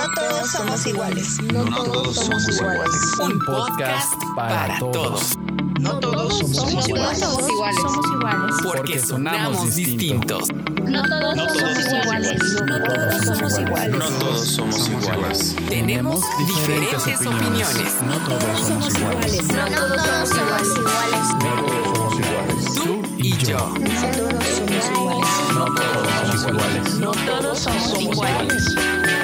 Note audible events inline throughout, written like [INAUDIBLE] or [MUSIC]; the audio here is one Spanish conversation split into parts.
No todos somos iguales. No, todos somos iguales. Un podcast para todos. No todos somos iguales. somos iguales. Somos iguales. Porque sonamos distintos. No todos somos iguales. No todos somos iguales. No todos somos iguales. Tenemos diferentes opiniones. No todos somos iguales. No todos somos iguales. Tú y yo. No todos somos iguales. No todos somos iguales. No todos somos iguales.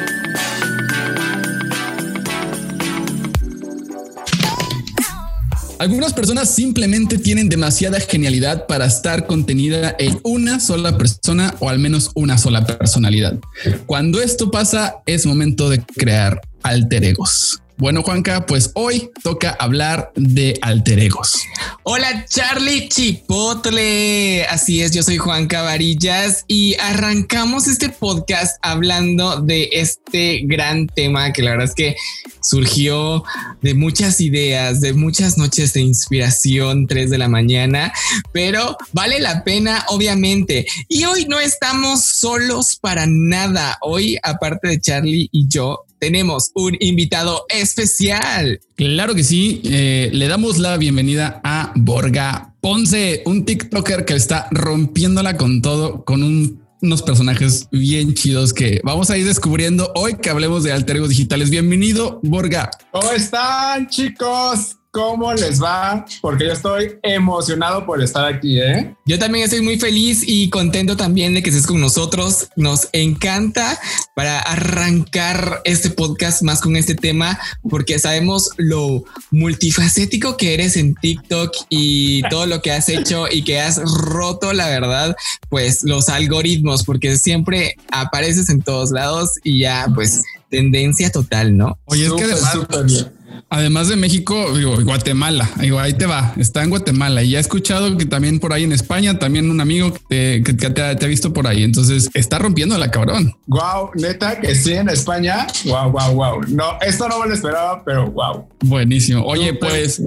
Algunas personas simplemente tienen demasiada genialidad para estar contenida en una sola persona o al menos una sola personalidad. Cuando esto pasa, es momento de crear alter egos. Bueno, Juanca, pues hoy toca hablar de alter egos. Hola Charlie Chipotle. Así es, yo soy Juan Cavarillas y arrancamos este podcast hablando de este gran tema que la verdad es que surgió de muchas ideas, de muchas noches de inspiración, 3 de la mañana, pero vale la pena obviamente. Y hoy no estamos solos para nada. Hoy, aparte de Charlie y yo, tenemos un invitado especial. Claro que sí, eh, le damos la bienvenida a Borga Ponce, un TikToker que está rompiéndola con todo, con un- unos personajes bien chidos que vamos a ir descubriendo hoy que hablemos de alter egos digitales. Bienvenido, Borga. ¿Cómo están, chicos? ¿Cómo les va? Porque yo estoy emocionado por estar aquí, ¿eh? Yo también estoy muy feliz y contento también de que estés con nosotros. Nos encanta para arrancar este podcast más con este tema, porque sabemos lo multifacético que eres en TikTok y todo lo que has hecho y que has roto, la verdad, pues los algoritmos, porque siempre apareces en todos lados y ya, pues tendencia total, ¿no? Oye, es que Súper, además. Además de México, digo, Guatemala, digo, ahí te va, está en Guatemala y ya he escuchado que también por ahí en España, también un amigo que, te, que te ha- te ha visto por ahí. Entonces está rompiendo la cabrón. Wow, neta que sí en España. Wow, wow, wow. No, esto no me lo esperaba, pero wow. Buenísimo. Oye, pues,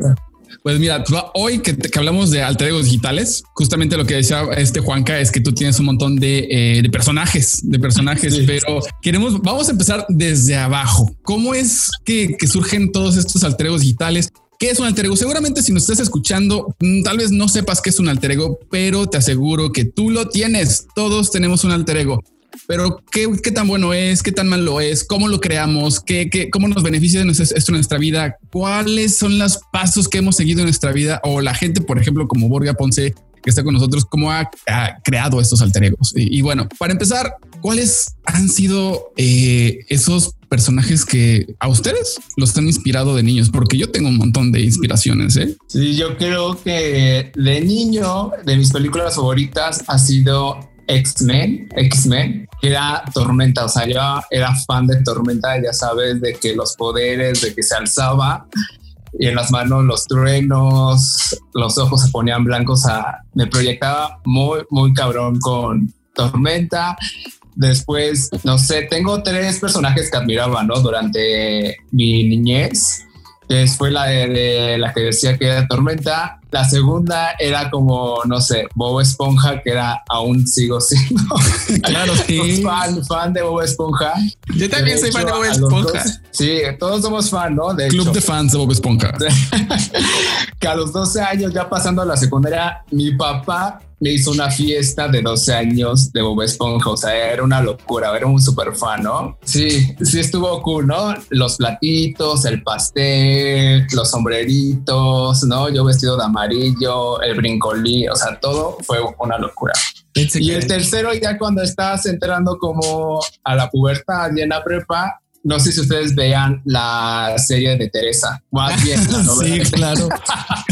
pues mira, hoy que, que hablamos de alter egos digitales, justamente lo que decía este Juanca es que tú tienes un montón de, eh, de personajes, de personajes, Sí. pero queremos, vamos a empezar desde abajo. ¿Cómo es que, que surgen todos estos alter egos digitales? ¿Qué es un alter ego? Seguramente si nos estás escuchando, mm, tal vez no sepas qué es un alter ego, pero te aseguro que tú lo tienes. Todos tenemos un alter ego. Pero ¿qué, qué tan bueno es, qué tan malo es, cómo lo creamos, ¿Qué, qué- cómo nos beneficia esto en nuestra vida, cuáles son los pasos que hemos seguido en nuestra vida o la gente, por ejemplo, como Borga Ponce, que está con nosotros, cómo ha, ha creado estos alter egos. Y, y bueno, para empezar, ¿cuáles han sido eh, esos personajes que a ustedes los han inspirado de niños? Porque yo tengo un montón de inspiraciones. ¿eh? Sí, yo creo que de niño, de mis películas favoritas ha sido X-Men, X-Men, era Tormenta. O sea, yo era fan de Tormenta, ya sabes, de que los poderes, de que se alzaba y en las manos los truenos, los ojos se ponían blancos. O sea, me proyectaba muy, muy cabrón con Tormenta. Después, no sé, tengo tres personajes que admiraba, ¿no? Durante mi niñez. Fue la de la que decía que era Tormenta. La segunda era como, no sé, Bob Esponja, que era aún sigo siendo [LAUGHS] Claro, sí. [LAUGHS] fan, fan de Bob Esponja. Yo también De soy fan de Bob Esponja. dos- sí, todos somos fan, ¿no? De Club hecho, de fans de Bob Esponja. [LAUGHS] que a los 12 años, ya pasando a la secundaria, mi papá me hizo una fiesta de 12 años de Bob Esponja. O sea, era una locura, era un super fan, ¿no? Sí, sí estuvo cool, ¿no? Los platitos, el pastel, los sombreritos, ¿no? Yo vestido de amarillo, el brincolí, o sea, todo fue una locura. Y el tercero, ya cuando estás entrando como a la pubertad y en la prepa, no sé si ustedes vean la serie de Teresa. Más bien, la [LAUGHS] novela. Sí, claro. [LAUGHS]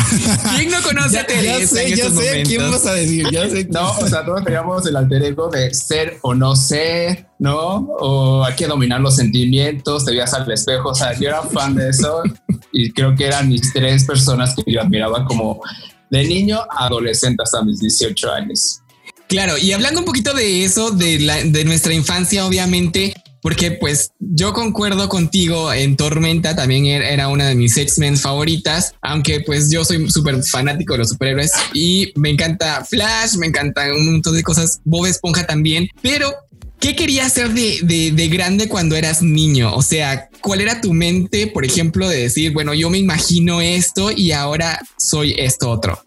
[LAUGHS] ¿Quién no conoce a Teresa en estos momentos? a decir. Ya sé [LAUGHS] No, o sea, todos teníamos el alter ego de ser o no ser, ¿no? O hay que dominar los sentimientos, te veías al espejo, o sea, yo era fan de eso y creo que eran mis tres personas que yo admiraba como de niño a adolescente hasta mis 18 años. Claro, y hablando un poquito de eso, de, la, de nuestra infancia, obviamente, porque pues yo concuerdo contigo en Tormenta, también era era una de mis X-Men favoritas, aunque pues yo soy súper fanático de los superhéroes y me encanta Flash, me encantan un montón de cosas, Bob Esponja también, pero ¿qué querías hacer de, de, de grande cuando eras niño? O sea, ¿cuál era tu mente, por ejemplo, de decir, bueno, yo me imagino esto y ahora soy esto otro?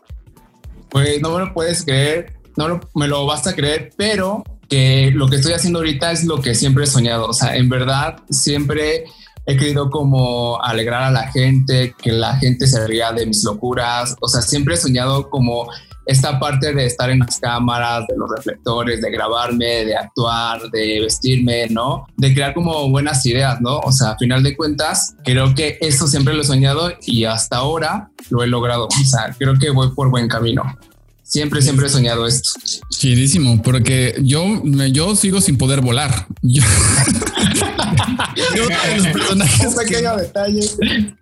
Pues no me lo puedes creer, no lo- me lo basta creer, pero que lo que estoy haciendo ahorita es lo que siempre he soñado. O sea, en verdad siempre he querido como alegrar a la gente, que la gente se ría de mis locuras. O sea, siempre he soñado como esta parte de estar en las cámaras, de los reflectores, de grabarme, de actuar, de vestirme, ¿no? De crear como buenas ideas, ¿no? O sea, a final de cuentas, creo que eso siempre lo he soñado y hasta ahora lo he logrado. O sea, creo que voy por buen camino. Siempre, siempre he soñado esto. Chidísimo, porque yo, yo sigo sin poder volar. Yo, [LAUGHS] los personajes Un que- pequeño detalle. [LAUGHS]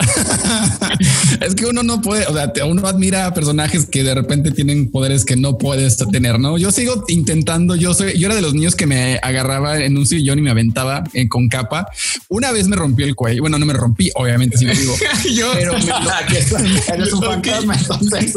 es que uno no puede, o sea, te- uno admira a personajes que de repente tienen poderes que no puedes tener, ¿no? Yo sigo intentando, yo soy, yo era de los niños que me agarraba en un sillón y me aventaba eh, con capa. Una vez me rompió el cuello, bueno, no me rompí, obviamente, si me digo, yo, pero me, está. [LAUGHS] Eres un [LAUGHS] fantasma, entonces.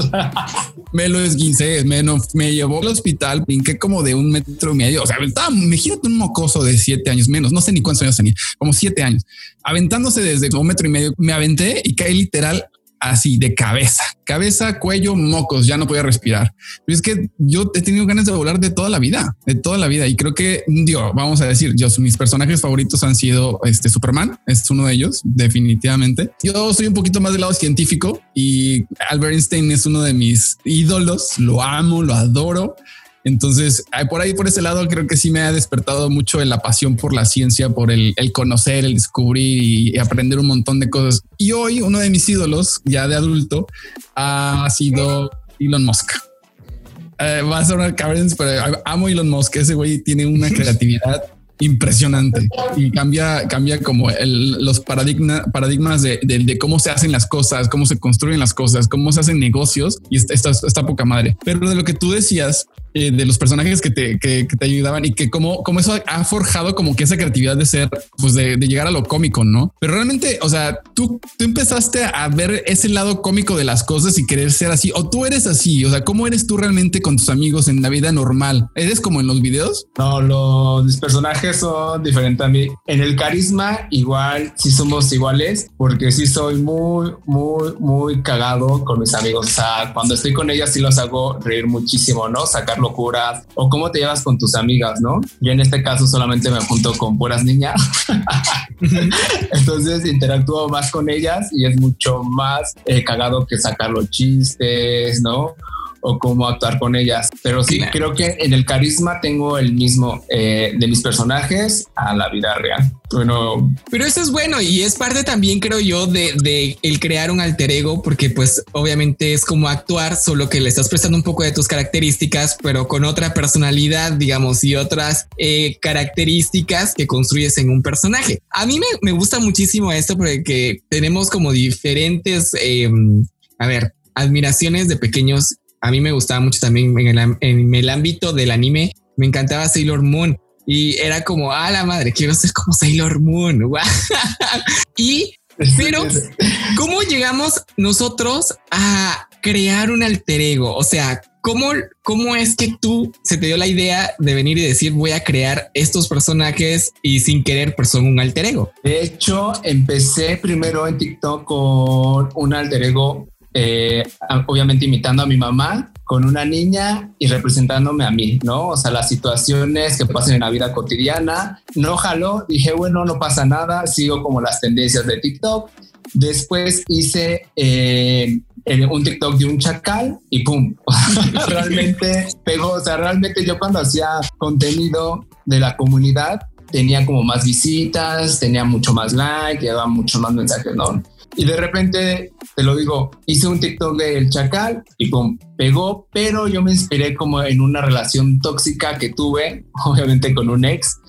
me lo esguincé, me, no- me llevó al hospital, brinqué como de un metro y medio, o sea, estaba, imagínate un mocoso de siete años menos, no sé ni cuántos años tenía, como siete años, aventándose desde un metro y medio, me aventé y caí literal así de cabeza, cabeza, cuello, mocos, ya no podía respirar. Pero es que yo he tenido ganas de volar de toda la vida, de toda la vida. Y creo que, digo, vamos a decir, yo, mis personajes favoritos han sido este Superman, es uno de ellos, definitivamente. Yo soy un poquito más del lado científico y Albert Einstein es uno de mis ídolos, lo amo, lo adoro. Entonces, por ahí, por ese lado, creo que sí me ha despertado mucho la pasión por la ciencia, por el, el conocer, el descubrir y aprender un montón de cosas. Y hoy uno de mis ídolos, ya de adulto, ha sido Elon Musk. Eh, va a sonar cabrón, pero amo Elon Musk. Ese güey tiene una [LAUGHS] creatividad impresionante y cambia, cambia como el- los paradigma, paradigmas de, de- de cómo se hacen las cosas, cómo se construyen las cosas, cómo se hacen negocios y está, está, está poca madre. Pero de lo que tú decías, eh, de los personajes que te, que, que te ayudaban y que como, como eso ha forjado como que esa creatividad de ser, pues de, de llegar a lo cómico, ¿no? Pero realmente, o sea, tú, tú empezaste a ver ese lado cómico de las cosas y querer ser así, o tú eres así, o sea, ¿cómo eres tú realmente con tus amigos en la vida normal? ¿Eres como en los videos? No, los personajes son diferentes a mí. En el carisma, igual, sí somos iguales, porque sí soy muy, muy, muy cagado con mis amigos. O sea, cuando estoy con ellas, sí los hago reír muchísimo, ¿no? Sacar locuras o cómo te llevas con tus amigas, ¿no? Yo en este caso solamente me junto con puras niñas. [LAUGHS] Entonces interactúo más con ellas y es mucho más eh, cagado que sacar los chistes, ¿no? O cómo actuar con ellas. Pero sí, Claro. creo que en el carisma tengo el mismo eh, de mis personajes a la vida real. Bueno, Pero eso es bueno y es parte también, creo yo, de, de el crear un alter ego, porque pues obviamente es como actuar, solo que le estás prestando un poco de tus características, pero con otra personalidad, digamos, y otras eh, características que construyes en un personaje. A mí me, me gusta muchísimo esto porque tenemos como diferentes, eh, a ver, admiraciones de pequeños. A mí me gustaba mucho también en el, en el ámbito del anime. Me encantaba Sailor Moon. Y era como, a la madre, quiero ser como Sailor Moon. [LAUGHS] y, pero, ¿cómo llegamos nosotros a crear un alter ego? O sea, ¿cómo, ¿cómo es que tú se te dio la idea de venir y decir voy a crear estos personajes y sin querer pues son un alter ego? De hecho, empecé primero en TikTok con un alter ego, eh, obviamente imitando a mi mamá, con una niña y representándome a mí, ¿no? O sea, las situaciones que pasan en la vida cotidiana. No jaló, dije, bueno, no pasa nada, sigo como las tendencias de TikTok. Después hice eh, un TikTok de un chacal y pum, [LAUGHS] realmente pegó. O sea, realmente yo cuando hacía contenido de la comunidad tenía como más visitas, tenía mucho más like, llevaba mucho más mensajes, ¿no? Y de repente, te lo digo, hice un TikTok del chacal y pum, pegó, pero yo me inspiré como en una relación tóxica que tuve, [LAUGHS] obviamente con un ex.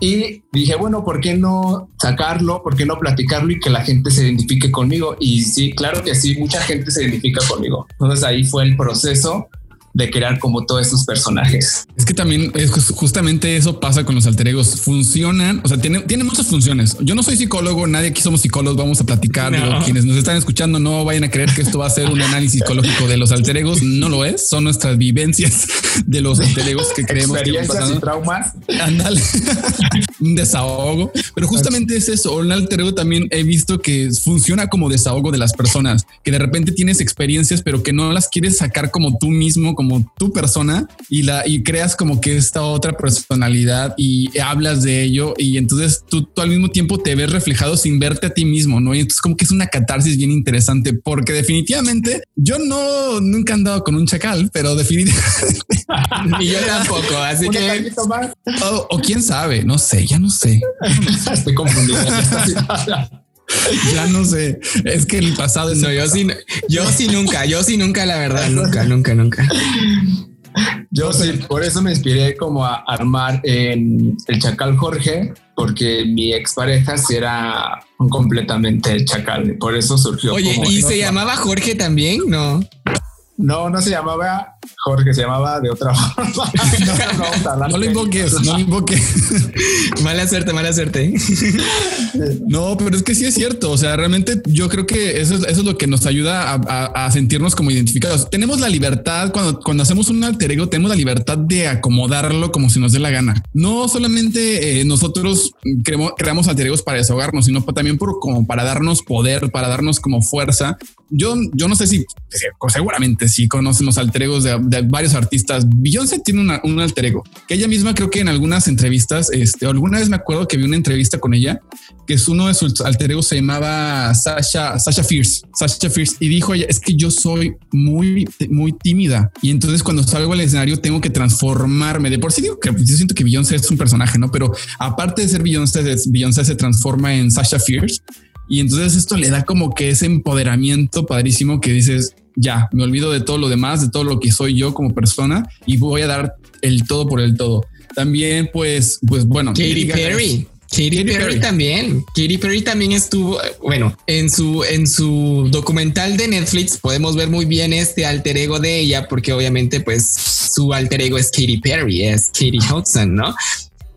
Y dije, bueno, ¿por qué no sacarlo? ¿Por qué no platicarlo y que la gente se identifique conmigo? Y sí, claro que sí, mucha gente se identifica conmigo. Entonces ahí fue el proceso de crear como todos estos personajes. Es que también es justamente eso pasa con los alter egos. Funcionan, o sea, tienen, tienen muchas funciones. Yo no soy psicólogo, nadie aquí somos psicólogos, vamos a platicar. No. Digo, quienes nos están escuchando no vayan a creer que esto va a ser un análisis psicológico de los alter egos. No lo es, son nuestras vivencias de los alter egos que creemos que van Experiencias y pasando. traumas. Ándale, [LAUGHS] un desahogo. Pero justamente es eso. Un alter ego también he visto que funciona como desahogo de las personas, que de repente tienes experiencias, pero que no las quieres sacar como tú mismo, como tu persona y la y creas como que esta otra personalidad y hablas de ello. Y entonces tú, tú al mismo tiempo te ves reflejado sin verte a ti mismo, no? Y entonces, como que es una catarsis bien interesante, porque definitivamente yo no nunca he andado con un chacal, pero definitivamente [LAUGHS] Y yo tampoco, así que o, o quién sabe, no sé, ya no sé. [LAUGHS] Estoy confundido. [LAUGHS] [LAUGHS] Ya no sé. Es que el pasado es no, yo sí, yo sí nunca, yo sí nunca, la verdad, [LAUGHS] nunca, nunca, nunca. Yo sí, por eso me inspiré como a armar en el Chacal Jorge, porque mi expareja sí era completamente chacal. Por eso surgió. Oye, como- ¿y se llamaba Jorge también? No. No, no se llamaba Jorge, se llamaba de otra [LAUGHS] forma. No, lo invoques, no lo [LAUGHS] invoques. Mala suerte, mala suerte. No, pero es que sí es cierto. O sea, realmente yo creo que eso es, eso es lo que nos ayuda a, a- a sentirnos como identificados. Tenemos la libertad cuando, cuando hacemos un alter ego, tenemos la libertad de acomodarlo como si nos dé la gana. No solamente eh, nosotros creamos, creamos alter egos para desahogarnos, sino también por, como para darnos poder, para darnos como fuerza. Yo, yo no sé si seguramente sí conocen los alter egos de, varios artistas. Beyoncé tiene una- un alter ego que ella misma creo que en algunas entrevistas, este, alguna vez me acuerdo que vi una entrevista con ella que es uno de sus alter egos se llamaba Sasha, Sasha Fierce, Sasha Fierce y dijo ella es que yo soy muy, muy tímida y entonces cuando salgo al escenario tengo que transformarme. De por sí digo que yo siento que Beyoncé es un personaje, no? Pero aparte de ser Beyoncé, Beyoncé se transforma en Sasha Fierce y entonces esto le da como que ese empoderamiento padrísimo que dices ya me olvido de todo lo demás, de todo lo que soy yo como persona y voy a dar el todo por el todo. También, pues, pues bueno, Katy Perry. Katy Katy Perry, Perry. también. Katy Perry también estuvo, bueno, en su, en su documental de Netflix podemos ver muy bien este alter ego de ella, porque obviamente pues su alter ego es Katy Perry, es Katy Hudson, ¿no?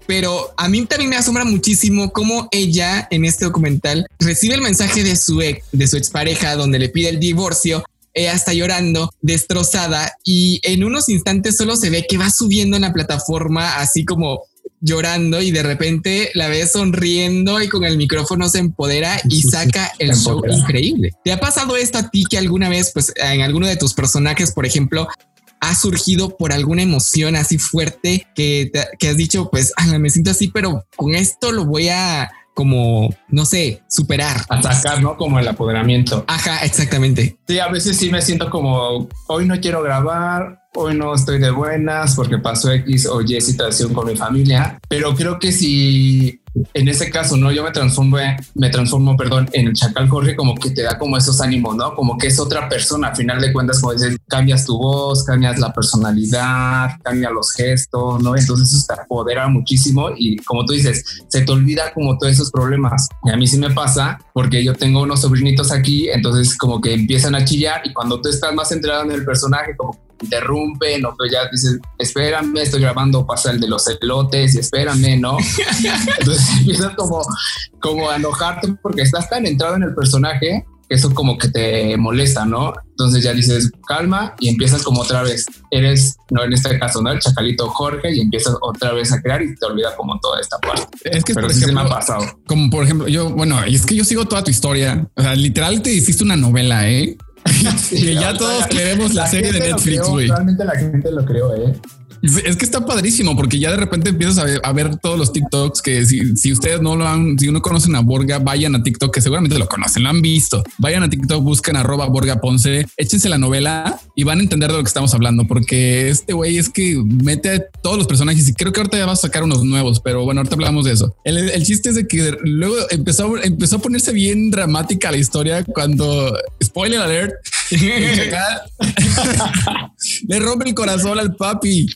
Pero a mí también me asombra muchísimo cómo ella en este documental recibe el mensaje de su ex, de su expareja donde le pide el divorcio. Ella está llorando, destrozada y en unos instantes solo se ve que va subiendo en la plataforma así como llorando y de repente la ves sonriendo y con el micrófono se empodera y saca el show increíble. ¿Te ha pasado esto a ti que alguna vez, pues en alguno de tus personajes, por ejemplo, ha surgido por alguna emoción así fuerte que, te- que has dicho, pues "Ala, me siento así, pero con esto lo voy a como, no sé, superar? Atacar, ¿no? Como el apoderamiento. Ajá, exactamente. Sí, a veces sí me siento como hoy no quiero grabar, hoy no estoy de buenas porque pasó X o Y situación con mi familia, pero creo que si en ese caso, no, yo me transformo, me transformo, perdón, en el Chacal Jorge, como que te da como esos ánimos, ¿no? Como que es otra persona, a final de cuentas, como dices, cambias tu voz, cambias la personalidad, cambias los gestos, ¿no? Entonces eso te apodera muchísimo y como tú dices, se te olvida como todos esos problemas. Y a mí sí me pasa porque yo tengo unos sobrinitos aquí, entonces como que empiezan a chillar y cuando tú estás más centrado en el personaje, como interrumpen o que ya dices, espérame, estoy grabando, pasa el de los elotes y espérame, ¿no? [LAUGHS] Entonces empiezas como, como a enojarte porque estás tan entrado en el personaje que eso como que te molesta, ¿no? Entonces ya dices, calma y empiezas como otra vez. Eres, no en este caso, ¿no? El chacalito Jorge y empiezas otra vez a crear y te olvida como toda esta parte. Es que, Pero por sí se me ejemplo, ha pasado. como por ejemplo, yo, bueno, y es que yo sigo toda tu historia. O sea, literal te hiciste una novela, ¿eh? [LAUGHS] que ya todos la- queremos la, serie de Netflix, güey. Realmente la gente lo creó, ¿eh? Es que está padrísimo porque ya de repente empiezas a ver, a ver todos los TikToks que si, si ustedes no lo han, si no conocen a Borga, vayan a TikTok, que seguramente lo conocen, lo han visto. Vayan a TikTok, busquen arroba Borga Ponce, échense la novela y van a entender de lo que estamos hablando, porque este güey es que mete a todos los personajes y creo que ahorita ya va a sacar unos nuevos, pero bueno, ahorita hablamos de eso. El, el chiste es de que luego empezó, empezó a ponerse bien dramática la historia cuando, spoiler alert, [LAUGHS] [LAUGHS] le rompe el corazón al papi.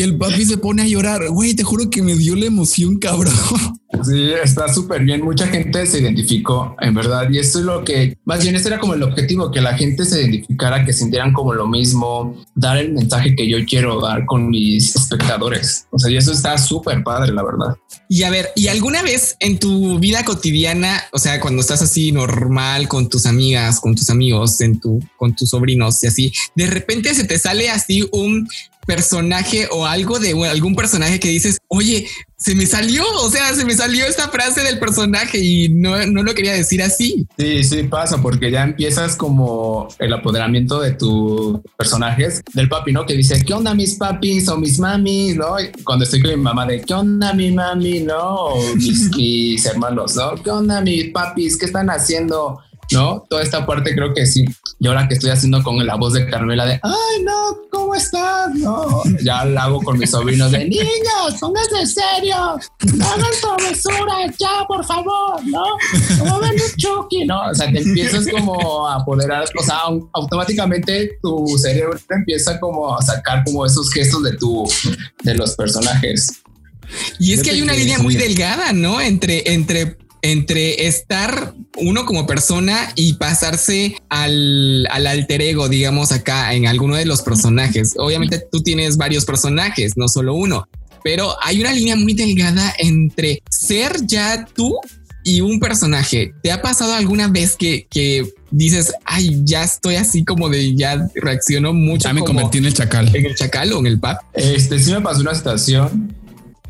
Y el papi se pone a llorar. Güey, te juro que me dio la emoción, cabrón. [LAUGHS] Sí, está súper bien. Mucha gente se identificó, en verdad. Y eso es lo que, más bien, ese era como el objetivo, que la gente se identificara, que sintieran como lo mismo, dar el mensaje que yo quiero dar con mis espectadores. O sea, y eso está súper padre, la verdad. Y a ver, ¿y alguna vez en tu vida cotidiana, o sea, cuando estás así normal con tus amigas, con tus amigos, en tu, con tus sobrinos y así, de repente se te sale así un personaje o algo de algún personaje que dices, oye, se me salió, o sea, se me salió esta frase del personaje y no, no lo quería decir así. Sí, sí pasa porque ya empiezas como el apoderamiento de tus personajes del papi, ¿no? Que dice, ¿qué onda mis papis o mis mamis? ¿No? Cuando estoy con mi mamá de, ¿qué onda mi mami? ¿No? O mis, [LAUGHS] mis hermanos, ¿no? ¿Qué onda mis papis? ¿Qué están haciendo? ¿No? Toda esta parte creo que sí. Y ahora que estoy haciendo con la voz de Carmela de, ay, no, ¿cómo estás? No, ya la hago con mis sobrinos de, niños, pónganse serio, no hagan travesuras, ya, por favor, ¿no? No ven un Chucky, ¿no? O sea, te empiezas como a apoderar, o sea, automáticamente tu cerebro empieza como a sacar como esos gestos de tu, de los personajes. Y es que hay una línea muy delgada, ¿no? Entre, entre entre estar uno como persona y pasarse al, al, alter ego, digamos, acá en alguno de los personajes. Obviamente tú tienes varios personajes, no solo uno, pero hay una línea muy delgada entre ser ya tú y un personaje. ¿Te ha pasado alguna vez que, que dices, ay, ya estoy así como de ya reacciono mucho? Ya me convertí en el chacal. En el chacal o en el pap. Este sí me pasó una situación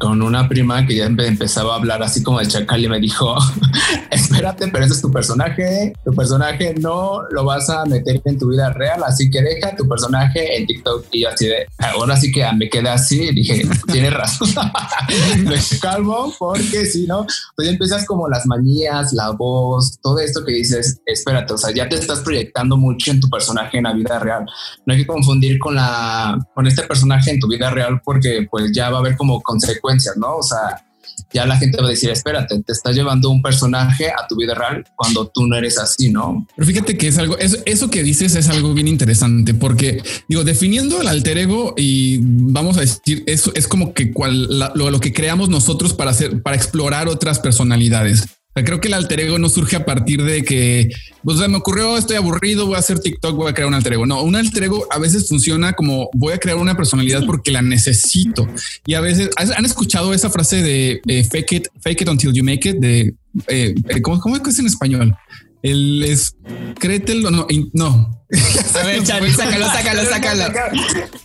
con una prima que ya empezaba a hablar así como el chacal y me dijo, [LAUGHS] espérate, pero ese es tu personaje, tu personaje no lo vas a meter en tu vida real, así que deja tu personaje en TikTok y yo así de, ahora sí que me quedé así y dije, tienes razón, [LAUGHS] me calmo porque si no, pues ya empiezas como las manías, la voz, todo esto que dices, espérate, o sea, ya te estás proyectando mucho en tu personaje en la vida real, no hay que confundir con la, con este personaje en tu vida real porque pues ya va a haber como consecuencias ¿no? O sea, ya la gente va a decir, espérate, te está llevando un personaje a tu vida real cuando tú no eres así, ¿no? Pero fíjate que es algo, eso, eso que dices es algo bien interesante, porque digo, definiendo el alter ego y vamos a decir, eso es como que cual, la, lo, lo que creamos nosotros para hacer, para explorar otras personalidades. Creo que el alter ego no surge a partir de que pues, me ocurrió, estoy aburrido, voy a hacer TikTok, voy a crear un alter ego. No, un alter ego a veces funciona como voy a crear una personalidad porque la necesito. Y a veces han escuchado esa frase de eh, fake it, fake it until you make it. De eh, ¿cómo, ¿cómo, es en español? El es créetelo, no, no. [LAUGHS] A ver, Charlie, sácalo, sácalo, [LAUGHS] sácalo.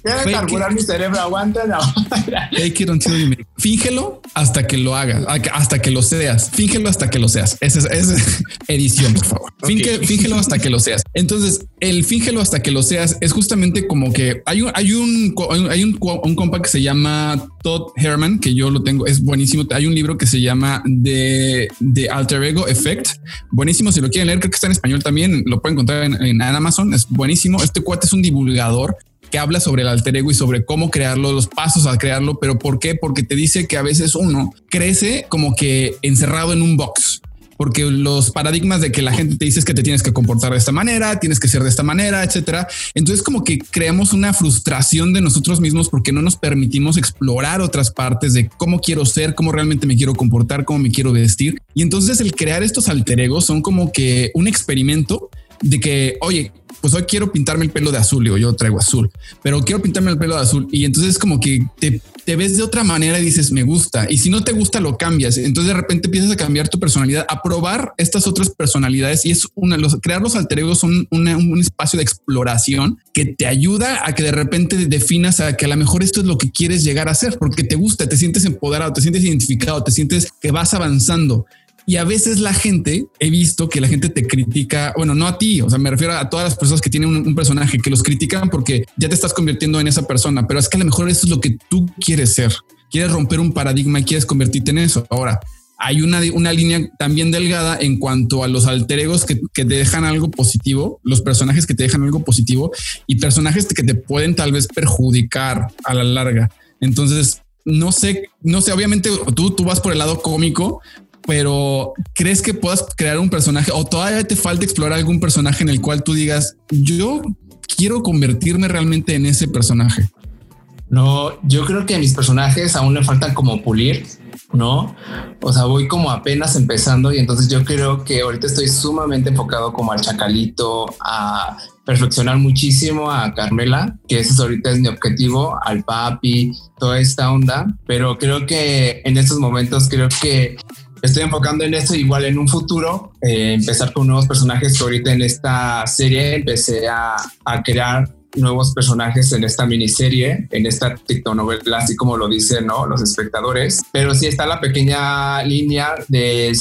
Debe carburar mi cerebro, aguántalo. Fake it until you make it. Fíngelo hasta que lo hagas, hasta que lo seas. Fíngelo hasta que lo seas. Esa es, es [LAUGHS] edición, por favor. Okay. Finge, fíngelo hasta que lo seas. Entonces, el fíngelo hasta que lo seas es justamente como que hay un, hay un, hay un, un compa que se llama Todd Herman, que yo lo tengo, es buenísimo. Hay un libro que se llama The, The Alter Ego Effect. Buenísimo. Si lo quieren leer, creo que está en español también. Lo pueden encontrar en, en Amazon. Es buenísimo. Este cuate es un divulgador que habla sobre el alter ego y sobre cómo crearlo, los pasos a crearlo, pero ¿por qué? Porque te dice que a veces uno crece como que encerrado en un box. Porque los paradigmas de que la gente te dice que te tienes que comportar de esta manera, tienes que ser de esta manera, etcétera. Entonces, como que creamos una frustración de nosotros mismos porque no nos permitimos explorar otras partes de cómo quiero ser, cómo realmente me quiero comportar, cómo me quiero vestir. Y entonces, el crear estos alter egos son como que un experimento de que, oye, pues hoy quiero pintarme el pelo de azul, digo, yo traigo azul, pero quiero pintarme el pelo de azul. Y entonces como que te, ves de otra manera y dices, me gusta. Y si no te gusta, lo cambias. Entonces de repente empiezas a cambiar tu personalidad, a probar estas otras personalidades. Y es una, los, crear los alter egos son un espacio de exploración que te ayuda a que de repente definas a que a lo mejor esto es lo que quieres llegar a hacer, porque te gusta, te sientes empoderado, te sientes identificado, te sientes que vas avanzando. Y a veces la gente, he visto que la gente te critica, bueno, no a ti, o sea, me refiero a todas las personas que tienen un, personaje que los critican porque ya te estás convirtiendo en esa persona, pero es que a lo mejor eso es lo que tú quieres ser. Quieres romper un paradigma y quieres convertirte en eso. Ahora, hay una, una línea también delgada en cuanto a los alter egos que, que, te dejan algo positivo, los personajes que te dejan algo positivo y personajes que te pueden tal vez perjudicar a la larga. Entonces, no sé, no sé, obviamente tú, tú vas por el lado cómico, pero ¿crees que puedas crear un personaje o todavía te falta explorar algún personaje en el cual tú digas, yo quiero convertirme realmente en ese personaje? No, yo creo que mis personajes aún le faltan como pulir, ¿no? O sea, voy como apenas empezando y entonces yo creo que ahorita estoy sumamente enfocado como al chacalito, a perfeccionar muchísimo a Carmela, que ese ahorita es mi objetivo, al papi, toda esta onda, pero creo que en estos momentos creo que estoy enfocando en esto igual en un futuro, eh, empezar con nuevos personajes que ahorita en esta serie empecé a, crear nuevos personajes en esta miniserie, en esta novela, así como lo dicen ¿no? los espectadores. Pero sí está la pequeña línea de,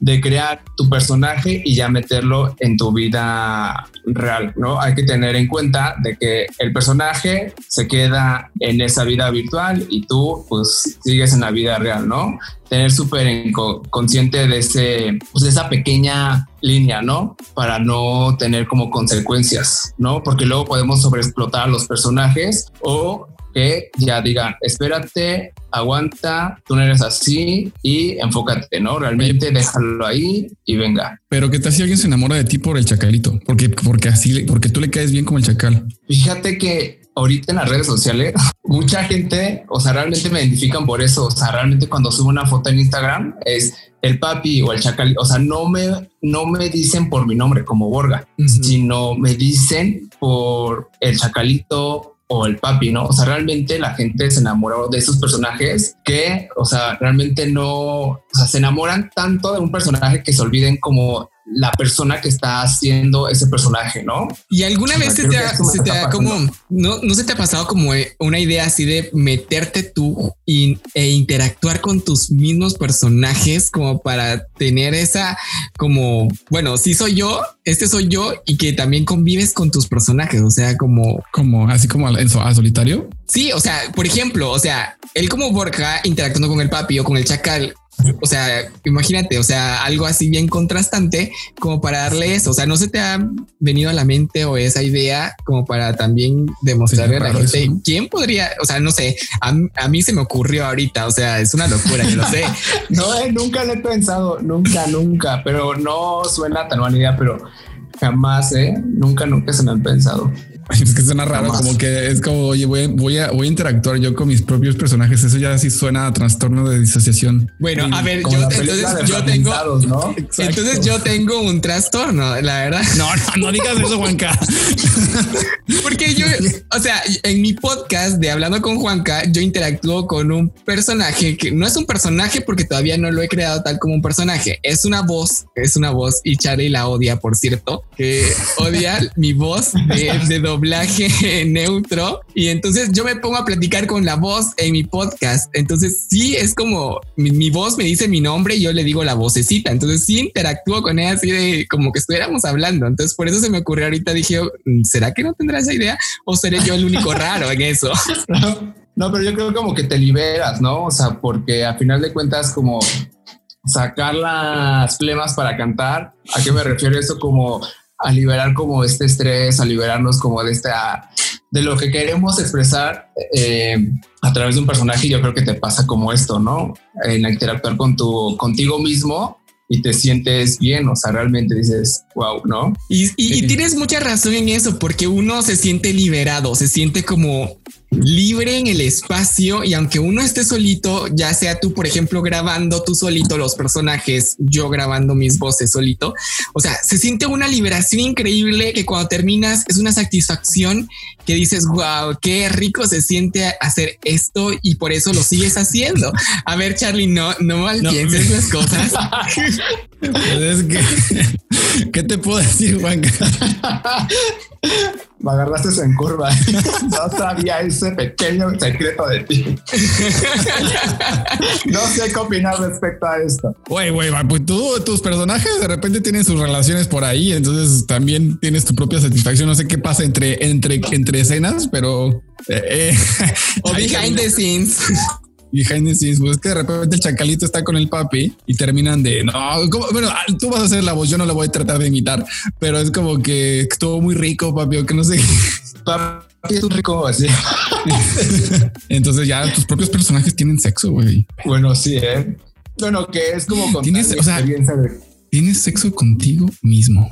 de crear tu personaje y ya meterlo en tu vida real, ¿no? Hay que tener en cuenta de que el personaje se queda en esa vida virtual y tú pues sigues en la vida real, ¿no? Tener súper consciente de, ese, pues, de esa pequeña línea, ¿no? Para no tener como consecuencias, ¿no? Porque luego podemos sobreexplotar a los personajes o que ya digan, espérate, aguanta, tú no eres así y enfócate, ¿no? Realmente déjalo ahí y venga. Pero ¿qué tal si alguien se enamora de ti por el chacalito? Porque, porque así, porque tú le caes bien como el chacal. Fíjate que ahorita en las redes sociales, [LAUGHS] mucha gente, o sea, realmente me identifican por eso. O sea, realmente cuando subo una foto en Instagram es el papi o el chacal. O sea, no me, no me dicen por mi nombre como Borga, sino me dicen por el chacalito o el papi, ¿no? O sea, realmente la gente se enamoró de esos personajes que, o sea, realmente no, o sea, se enamoran tanto de un personaje que se olviden como la persona que está haciendo ese personaje, ¿no? Y alguna vez se te, ha, se te ha como, no, no se te ha pasado como una idea así de meterte tú e interactuar con tus mismos personajes como para tener esa como, bueno, si soy yo, este soy yo y que también convives con tus personajes, o sea, como... Como así como en a solitario. Sí, o sea, por ejemplo, o sea, él como Borja interactuando con el papi o con el chacal, o sea, imagínate, o sea, algo así bien contrastante como para darle eso. O sea, no se te ha venido a la mente o esa idea como para también demostrarle a la gente quién podría, o sea, no sé, a, mí se me ocurrió ahorita. O sea, es una locura, yo lo sé. [LAUGHS] no, eh, nunca lo he pensado, nunca, nunca, pero no suena tan buena idea, pero jamás, eh, nunca, nunca se me han pensado. Es que suena raro, como que es como, oye, voy, voy, a, voy a interactuar yo con mis propios personajes. Eso ya sí suena a trastorno de disociación. Bueno, a ver, yo, entonces yo tengo, ¿no? [LAUGHS] entonces yo tengo un trastorno, la verdad. No, no, no digas eso, Juanca. [LAUGHS] Porque yo, o sea, en mi podcast de Hablando con Juanca, yo interactúo con un personaje que no es un personaje porque todavía no lo he creado tal como un personaje. Es una voz, es una voz y Charlie la odia, por cierto, que odia mi voz de, de doblaje [LAUGHS] neutro y entonces yo me pongo a platicar con la voz en mi podcast. Entonces sí es como mi, voz me dice mi nombre y yo le digo la vocecita. Entonces sí interactúo con ella así de como que estuviéramos hablando. Entonces por eso se me ocurrió ahorita. Dije, mm, ¿será que no tendrá esa idea o seré yo el único [LAUGHS] raro en eso? [LAUGHS] No, pero yo creo como que te liberas, ¿no? O sea, porque a final de cuentas como sacar las flemas para cantar, ¿a qué me refiero eso? Como a liberar como este estrés, a liberarnos como de esta, de lo que queremos expresar eh, a través de un personaje. Yo creo que te pasa como esto, ¿no? En interactuar con tu, contigo mismo y te sientes bien, o sea, realmente dices, wow, ¿no? Y, y, tienes mucha razón en eso, porque uno se siente liberado, se siente como libre en el espacio y aunque uno esté solito, ya sea tú, por ejemplo, grabando tú solito los personajes, yo grabando mis voces solito, o sea, se siente una liberación increíble que cuando terminas es una satisfacción que dices, wow, qué rico se siente hacer esto y por eso lo sigues haciendo. A ver, Charlie, no, no mal pienses las cosas. [LAUGHS] Pues ¿Qué te puedo decir, Juan? [LAUGHS] Me agarraste en curva. [LAUGHS] No sabía ese pequeño secreto de ti. [LAUGHS] No sé qué opinar respecto a esto. Güey, güey, pues tú, tus personajes de repente tienen sus relaciones por ahí, entonces también tienes tu propia satisfacción. No sé qué pasa entre, entre, entre escenas, pero... Eh, eh [LAUGHS] o behind the scenes behind the scenes, pues que de repente el chacalito está con el papi y terminan de no, bueno, ah, tú vas a hacer la voz, yo no la voy a tratar de imitar, pero es como que estuvo muy rico, papi, o que no sé. [LAUGHS] Papi es un rico así. [LAUGHS] Entonces ya tus propios personajes tienen sexo, güey. Bueno, sí, eh. Bueno, que es como ¿Tienes, o sea, tienes sexo contigo mismo.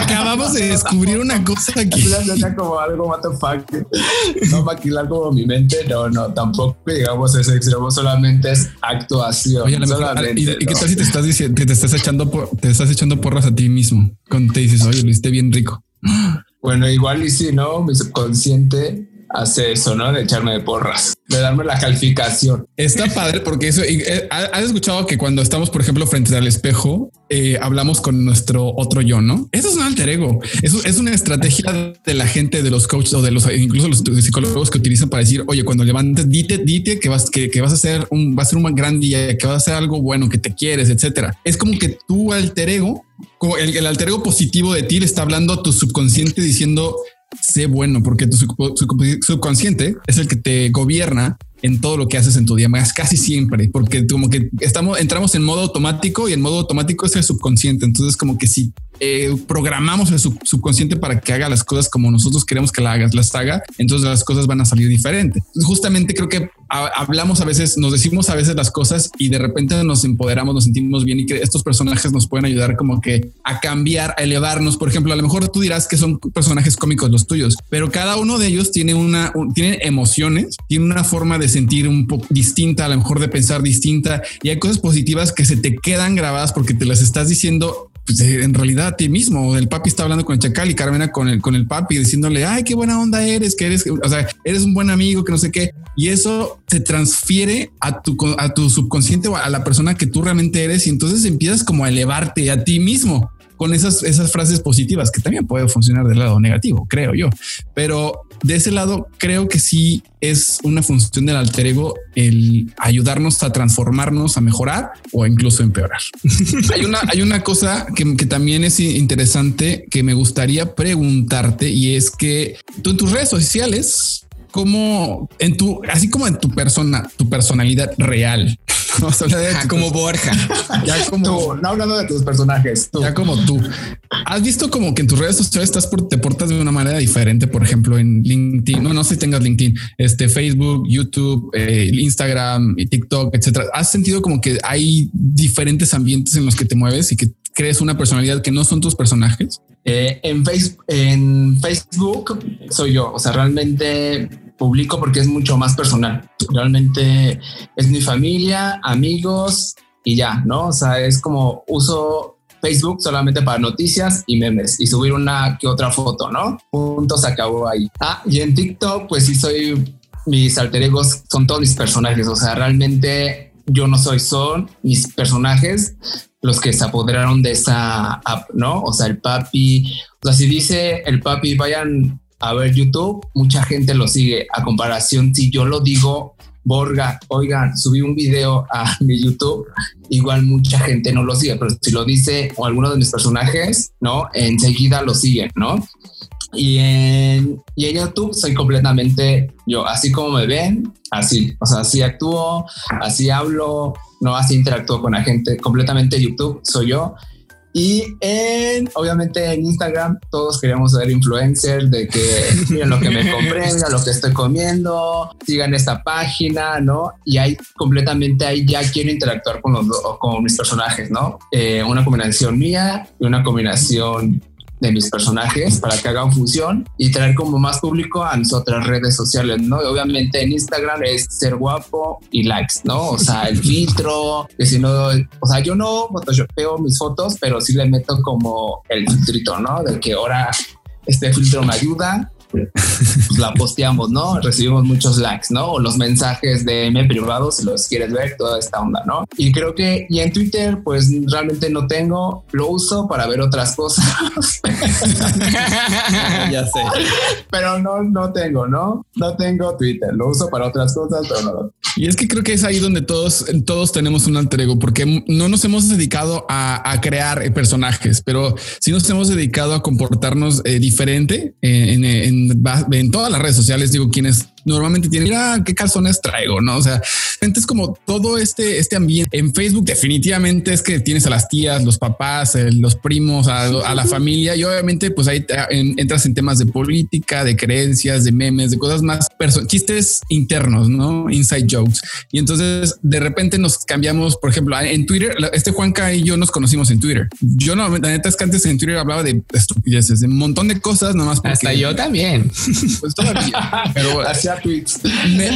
Acabamos de descubrir una cosa aquí. Como algo what the fuck. No maquilar como mi mente, no, no, tampoco digamos ese extremo, solamente es actuación. Oye, a lo mejor, solamente, ¿y, y qué ¿no? tal si te estás diciendo que te estás echando por- te estás echando porras a ti mismo cuando te dices, oye, lo hiciste bien rico? Bueno, igual y si no, mi subconsciente hace eso, ¿no? De echarme de porras, de darme la calificación. Está padre porque eso eh, has escuchado que cuando estamos, por ejemplo, frente al espejo, eh, hablamos con nuestro otro yo, no? Eso es un alter ego. Eso es una estrategia de la gente, de los coaches o de los incluso los psicólogos que utilizan para decir, oye, cuando levantes, dite, dite que vas, que, que vas a ser un, va a ser un gran día, que vas a hacer algo bueno, que te quieres, etcétera. Es como que tu alter ego, como el, el alter ego positivo de ti le está hablando a tu subconsciente diciendo sé bueno, porque tu sub- sub- subconsciente es el que te gobierna en todo lo que haces en tu día, más casi siempre, porque como que estamos, entramos en modo automático y el modo automático es el subconsciente. Entonces, como que si eh, programamos el sub- subconsciente para que haga las cosas como nosotros queremos que la hagas, las haga, entonces las cosas van a salir diferentes. Justamente creo que ha- hablamos a veces, nos decimos a veces las cosas y de repente nos empoderamos, nos sentimos bien y que estos personajes nos pueden ayudar como que a cambiar, a elevarnos. Por ejemplo, a lo mejor tú dirás que son personajes cómicos los tuyos, pero cada uno de ellos tiene una, un- tiene emociones, tiene una forma de sentir un poco distinta, a lo mejor de pensar distinta y hay cosas positivas que se te quedan grabadas porque te las estás diciendo pues, en realidad a ti mismo. El papi está hablando con el chacal y Carmena con el, con el papi diciéndole, ay, qué buena onda eres, que eres, o sea, eres un buen amigo, que no sé qué. Y eso se transfiere a tu, a tu subconsciente o a la persona que tú realmente eres y entonces empiezas como a elevarte a ti mismo con esas, esas frases positivas que también puede funcionar del lado negativo, creo yo. Pero de ese lado, creo que sí es una función del alter ego el ayudarnos a transformarnos, a mejorar o incluso empeorar. [LAUGHS] hay, una, hay una cosa que, que también es interesante que me gustaría preguntarte y es que tú en tus redes sociales, como en tu, así como en tu persona, tu personalidad real, vamos a hablar de Ajá, tu- como Borja. [LAUGHS] ya como Tú, no hablando de tus personajes, tú. ya como tú. ¿Has visto como que en tus redes sociales estás por, te portas de una manera diferente? Por ejemplo, en LinkedIn, no, no sé si tengas LinkedIn, este Facebook, YouTube, eh, Instagram, y TikTok, etcétera. ¿Has sentido como que hay diferentes ambientes en los que te mueves y que crees una personalidad que no son tus personajes? Eh, en, face- en Facebook soy yo, o sea, realmente publico porque es mucho más personal. Realmente es mi familia, amigos y ya, ¿no? O sea, es como uso Facebook solamente para noticias y memes y subir una que otra foto, ¿no? Punto se acabó ahí. Ah, y en TikTok, pues sí soy, mis alter egos son todos mis personajes, o sea, realmente yo no soy, son mis personajes los que se apoderaron de esa app, ¿no? O sea, el papi, o sea, si dice el papi, vayan a ver YouTube, mucha gente lo sigue. A comparación, si yo lo digo, Borga, oigan, subí un video a [LAUGHS] mi YouTube, igual mucha gente no lo sigue, pero si lo dice o alguno de mis personajes, ¿no? Enseguida lo siguen, ¿no? Y en, y en YouTube soy completamente yo, así como me ven, así, o sea, así actúo, así hablo, no así interactúo con la gente, completamente YouTube soy yo. Y en, obviamente en Instagram todos queremos ser influencers de que miren lo que me compré, miren lo que estoy comiendo, sigan esta página, ¿no? Y ahí completamente ahí ya quiero interactuar con los con mis personajes, ¿no? Eh, una combinación mía y una combinación de mis personajes para que hagan función y traer como más público a mis otras redes sociales, ¿no? Y obviamente en Instagram es ser guapo y likes, ¿no? O sea, el [LAUGHS] filtro, que si no, o sea, yo no photoshopeo mis fotos, pero sí le meto como el filtrito, ¿no? De que ahora este filtro me ayuda, pues la posteamos, ¿no? Recibimos muchos likes, ¿no? O los mensajes de M privados, si los quieres ver, toda esta onda, ¿no? Y creo que, y en Twitter, pues realmente no tengo, lo uso para ver otras cosas, [LAUGHS] ya sé. pero no, no tengo, ¿no? No tengo Twitter, lo uso para otras cosas, pero no. Y es que creo que es ahí donde todos, todos tenemos un alter ego, porque no nos hemos dedicado a, a crear eh, personajes, pero sí nos hemos dedicado a comportarnos eh, diferente en, en- en ba- en todas las redes sociales. Digo, quienes normalmente tienen, mira qué calzones traigo, ¿no? O sea, es como todo este, este ambiente. En Facebook definitivamente es que tienes a las tías, los papás, los primos, a, a la familia y obviamente pues ahí te- en- entras en temas de política, de creencias, de memes, de cosas más, chistes internos, ¿no? Inside jokes. Y entonces de repente nos cambiamos, por ejemplo, en Twitter, este Juanca y yo nos conocimos en Twitter. Yo no, la neta es que antes en Twitter hablaba de estupideces, de un montón de cosas, nomás porque Hasta yo también. pues todavía, pero [LAUGHS]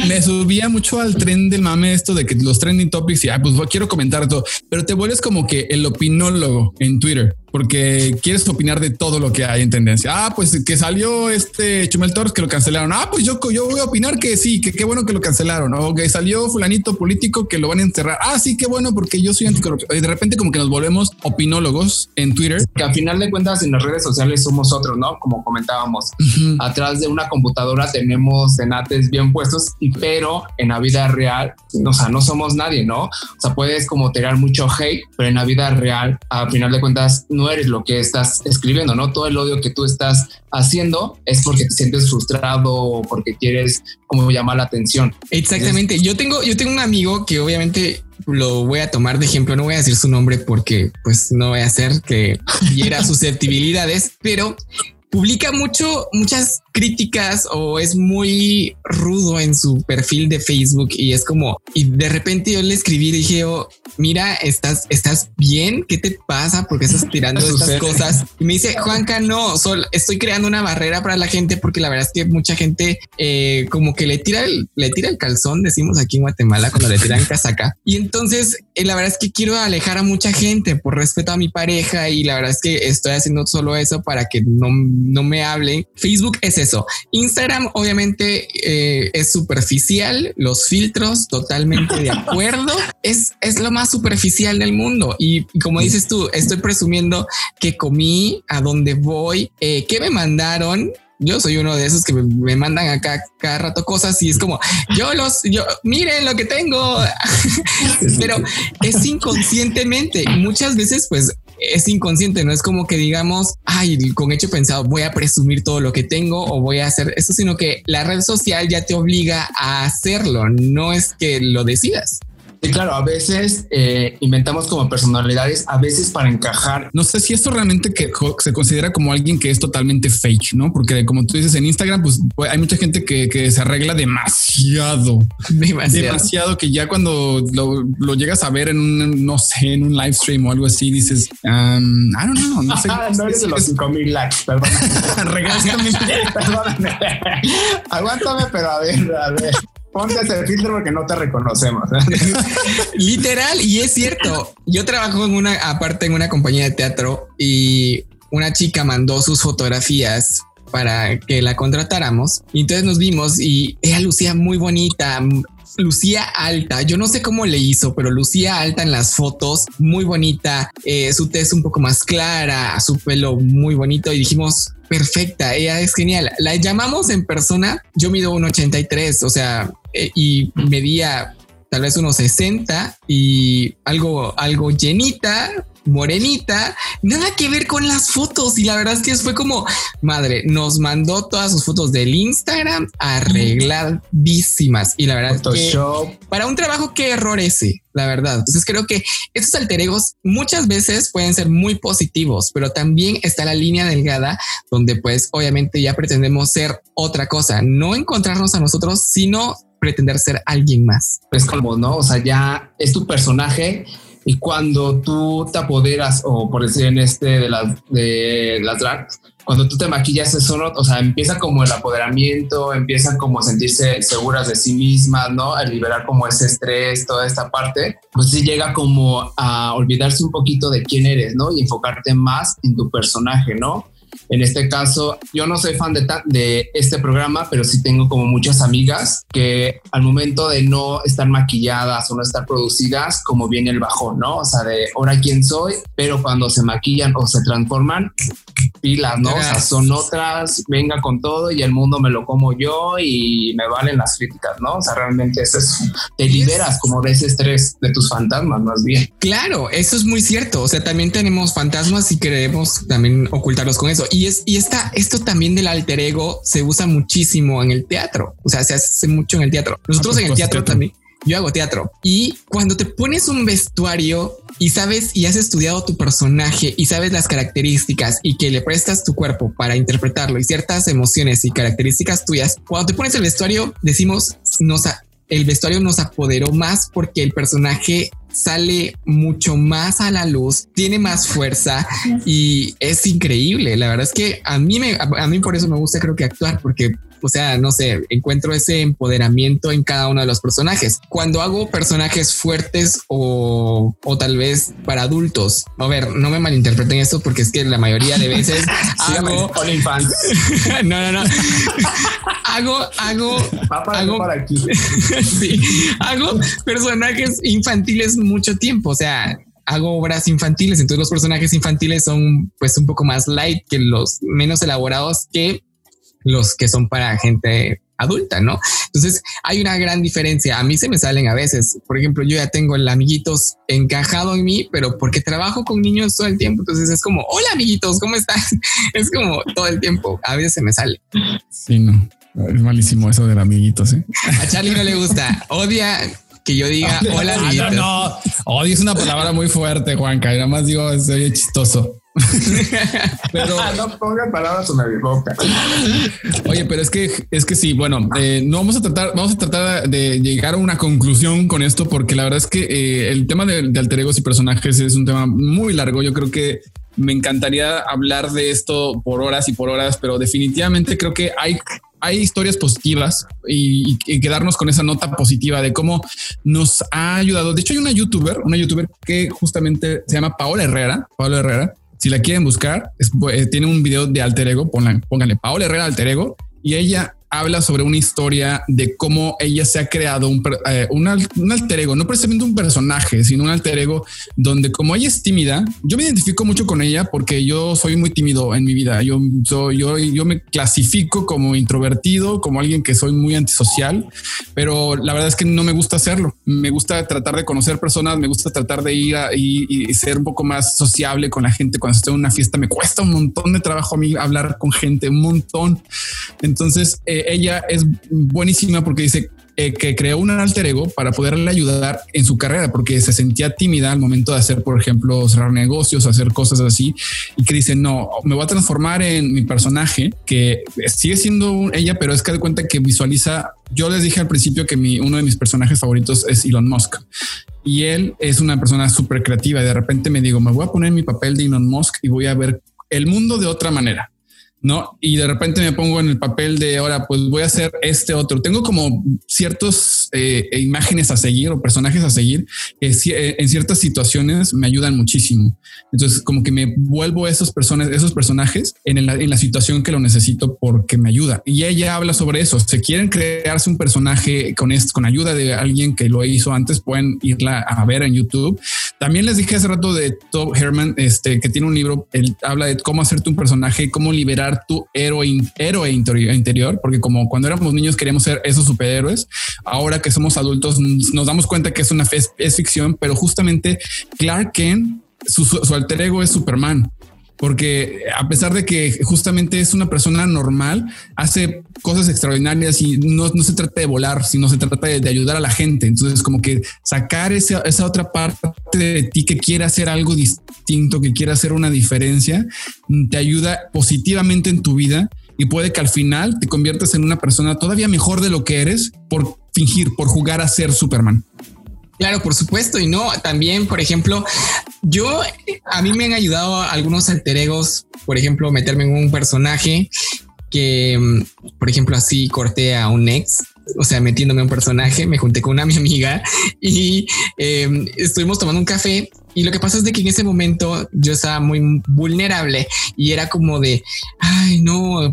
Me subía mucho al tren del mame esto de que los trending topics y ah, pues quiero comentar todo, pero te vuelves como que el opinólogo en Twitter porque quieres opinar de todo lo que hay en tendencia. Ah, pues que salió este Chumel Torres que lo cancelaron. Ah, pues yo, yo voy a opinar que sí, que qué bueno que lo cancelaron. O que salió fulanito político que lo van a encerrar. Ah, sí, qué bueno porque yo soy anticorrupción. Y de repente como que nos volvemos opinólogos en Twitter. Que al final de cuentas en las redes sociales somos otros, ¿no? Como comentábamos. Atrás de una computadora tenemos tenates bien puestos, y, pero en la vida real, o sea, no somos nadie, ¿no? O sea, puedes como tirar mucho hate, pero en la vida real, al final de cuentas, no eres lo que estás escribiendo, ¿no? Todo el odio que tú estás haciendo es porque te sientes frustrado o porque quieres como llamar la atención. Exactamente. Yo tengo, yo tengo un amigo que obviamente lo voy a tomar de ejemplo. No voy a decir su nombre porque pues no voy a hacer que hiera [LAUGHS] susceptibilidades, pero publica mucho, muchas críticas o es muy rudo en su perfil de Facebook y es como, y de repente yo le escribí y dije, oh, mira, estás, estás bien, ¿qué te pasa? Porque estás tirando [LAUGHS] ¿Qué estas cosas. Y me dice, Juanca, no, sol, estoy creando una barrera para la gente porque la verdad es que mucha gente eh, como que le tira el, le tira el calzón, decimos aquí en Guatemala cuando le tiran casaca. Y entonces eh, la verdad es que quiero alejar a mucha gente por respeto a mi pareja y la verdad es que estoy haciendo solo eso para que no, no me hablen. Facebook es eso. Instagram obviamente eh, es superficial, los filtros totalmente de acuerdo. [LAUGHS] Es, es lo más superficial del mundo. Y, y como dices tú, estoy presumiendo que comí, a dónde voy, eh, qué me mandaron. Yo soy uno de esos que me, me mandan acá cada rato cosas y es como yo los, yo miren lo que tengo, [LAUGHS] pero es inconscientemente. Muchas veces, pues es inconsciente, no es como que digamos, ay, con hecho pensado, voy a presumir todo lo que tengo o voy a hacer eso, sino que la red social ya te obliga a hacerlo, no es que lo decidas. Y claro, a veces eh, inventamos como personalidades, a veces para encajar. No sé si esto realmente que se considera como alguien que es totalmente fake, ¿no? Porque como tú dices en Instagram, pues hay mucha gente que, que se arregla demasiado, [LAUGHS] Demasiado. demasiado que ya cuando lo, lo llegas a ver en un, no sé, en un live stream o algo así, dices, um, I don't know, no sé. Ah, [LAUGHS] no eres de los 5000 likes, perdón. [LAUGHS] Regálame. Perdóname. Aguántame, pero a ver, a ver. Ponte ese filtro porque no te reconocemos. [LAUGHS] Literal, y es cierto. Yo trabajo en una, aparte en una compañía de teatro y una chica mandó sus fotografías para que la contratáramos. Y entonces nos vimos y ella lucía muy bonita, lucía alta. Yo no sé cómo le hizo, pero lucía alta en las fotos, muy bonita. eh, su tez un poco más clara, su pelo muy bonito y dijimos, perfecta, ella es genial. La llamamos en persona. Yo mido un 83, o sea, eh, y medía tal vez unos 60 y algo, algo llenita, morenita, nada que ver con las fotos. Y la verdad es que fue como, madre, nos mandó todas sus fotos del Instagram arregladísimas. Y la verdad es que Photoshop. para un trabajo, qué error ese, la verdad. Entonces creo que estos alter egos muchas veces pueden ser muy positivos, pero también está la línea delgada donde pues obviamente ya pretendemos ser otra cosa, no encontrarnos a nosotros, sino pretender ser alguien más. Es como, ¿no? O sea, ya es tu personaje y cuando tú te apoderas, o por decir en este de las, de las drags, cuando tú te maquillas eso, ¿no? o sea, empieza como el apoderamiento, empiezan como a sentirse seguras de sí mismas, ¿no? A liberar como ese estrés, toda esta parte, pues sí llega como a olvidarse un poquito de quién eres, ¿no? Y enfocarte más en tu personaje, ¿no? En este caso, yo no soy fan de, de este programa, pero sí tengo como muchas amigas que al momento de no estar maquilladas o no estar producidas, como viene el bajón, ¿no? O sea, de ahora quién soy, pero cuando se maquillan o se transforman, pilas, ¿no? O sea, son otras, venga con todo y el mundo me lo como yo y me valen las críticas, ¿no? O sea, realmente eso es, te liberas como de ese estrés de tus fantasmas, más bien. Claro, eso es muy cierto. O sea, también tenemos fantasmas y queremos también ocultarlos con eso. Y es, y esta, esto también del alter ego se usa muchísimo en el teatro. O sea, se hace mucho en el teatro. Nosotros Ah, pues, en el pues, teatro teatro. también. Yo hago teatro y cuando te pones un vestuario y sabes y has estudiado tu personaje y sabes las características y que le prestas tu cuerpo para interpretarlo y ciertas emociones y características tuyas, cuando te pones el vestuario decimos nos el vestuario nos apoderó más porque el personaje sale mucho más a la luz, tiene más fuerza y es increíble. La verdad es que a mí me, a, mí por eso me gusta creo que actuar porque o sea, no sé, encuentro ese empoderamiento en cada uno de los personajes. Cuando hago personajes fuertes o, o tal vez para adultos, a ver, no me malinterpreten esto porque es que la mayoría de veces [LAUGHS] hago, [LAUGHS] no, no, no, [LAUGHS] hago, hago, Hago- para aquí. sí, hago personajes infantiles mucho tiempo, o sea, hago obras infantiles, entonces los personajes infantiles son pues un poco más light que los menos elaborados que los que son para gente adulta, ¿no? Entonces hay una gran diferencia. A mí se me salen a veces. Por ejemplo, yo ya tengo el amiguitos encajado en mí, pero porque trabajo con niños todo el tiempo. Entonces es como, hola amiguitos, ¿cómo estás? [LAUGHS] Es como todo el tiempo. A veces se me sale. Sí, no. Es malísimo eso del amiguitos, ¿eh? A Charlie no le gusta. Odia que yo diga [LAUGHS] hola Ah, no, amiguitos. no. Odio es una palabra muy fuerte, Juanca. Y nada más digo, es oye, chistoso. [LAUGHS] Pero, Ah, no pongan palabras en mi boca. oye, pero es que, es que sí, bueno, eh, no vamos a tratar, vamos a tratar de llegar a una conclusión con esto, porque la verdad es que eh, el tema de, de alter egos y personajes es un tema muy largo. Yo creo que me encantaría hablar de esto por horas y por horas, pero definitivamente creo que hay, hay historias positivas y, y quedarnos con esa nota positiva de cómo nos ha ayudado. De hecho, hay una youtuber, una youtuber que justamente se llama Paola Herrera, Paola Herrera. Si la quieren buscar, eh, tiene un video de alter ego, pongan- pónganle Paola Herrera alter ego y ella habla sobre una historia de cómo ella se ha creado un, eh, un, un alter ego, no precisamente un personaje, sino un alter ego donde como ella es tímida, yo me identifico mucho con ella porque yo soy muy tímido en mi vida. Yo, soy- yo, yo me clasifico como introvertido, como alguien que soy muy antisocial, pero la verdad es que no me gusta hacerlo. Me gusta tratar de conocer personas, me gusta tratar de ir a, y, y ser un poco más sociable con la gente. Cuando estoy en una fiesta me cuesta un montón de trabajo a mí hablar con gente, un montón. Entonces eh, ella es buenísima porque dice eh, que creó un alter ego para poderle ayudar en su carrera porque se sentía tímida al momento de hacer, por ejemplo, cerrar negocios, hacer cosas así y que dice no, me voy a transformar en mi personaje que sigue siendo ella, pero es que de cuenta que visualiza. Yo les dije al principio que mi, uno de mis personajes favoritos es Elon Musk y él es una persona súper creativa. De repente me digo, me voy a poner mi papel de Elon Musk y voy a ver el mundo de otra manera. ¿No? Y de repente me pongo en el papel de ahora, pues voy a hacer este otro. Tengo como ciertos eh, imágenes a seguir o personajes a seguir que ci- eh, en ciertas situaciones me ayudan muchísimo. Entonces, como que me vuelvo esos personas, esos personajes en, el- en la situación que lo necesito porque me ayuda. Y ella habla sobre eso. Si quieren crearse un personaje con esto, con ayuda de alguien que lo hizo antes, pueden irla a ver en YouTube. También les dije hace rato de Todd Herman, este, que tiene un libro, él habla de cómo hacerte un personaje cómo liberar tu héroe, héroe interior, porque como cuando éramos niños queríamos ser esos superhéroes, ahora que somos adultos nos damos cuenta que es una fe- es ficción, pero justamente Clark Kent, su, su, alter ego es Superman. Porque a pesar de que justamente es una persona normal, hace cosas extraordinarias y no, no se trata de volar, sino se trata de, de ayudar a la gente. Entonces, como que sacar esa, esa otra parte de ti que quiere hacer algo distinto, que quiere hacer una diferencia, te ayuda positivamente en tu vida y puede que al final te conviertas en una persona todavía mejor de lo que eres por fingir, por jugar a ser Superman. Claro, por supuesto. Y no, también, por ejemplo, yo, a mí me han ayudado algunos alter egos, por ejemplo, meterme en un personaje que, mm, por ejemplo, así corté a un ex. O sea, metiéndome en un personaje, me junté con una [LAUGHS] mi amiga y eh, estuvimos tomando un café. Y lo que pasa es de que en ese momento yo estaba muy vulnerable y era como de, ay, no,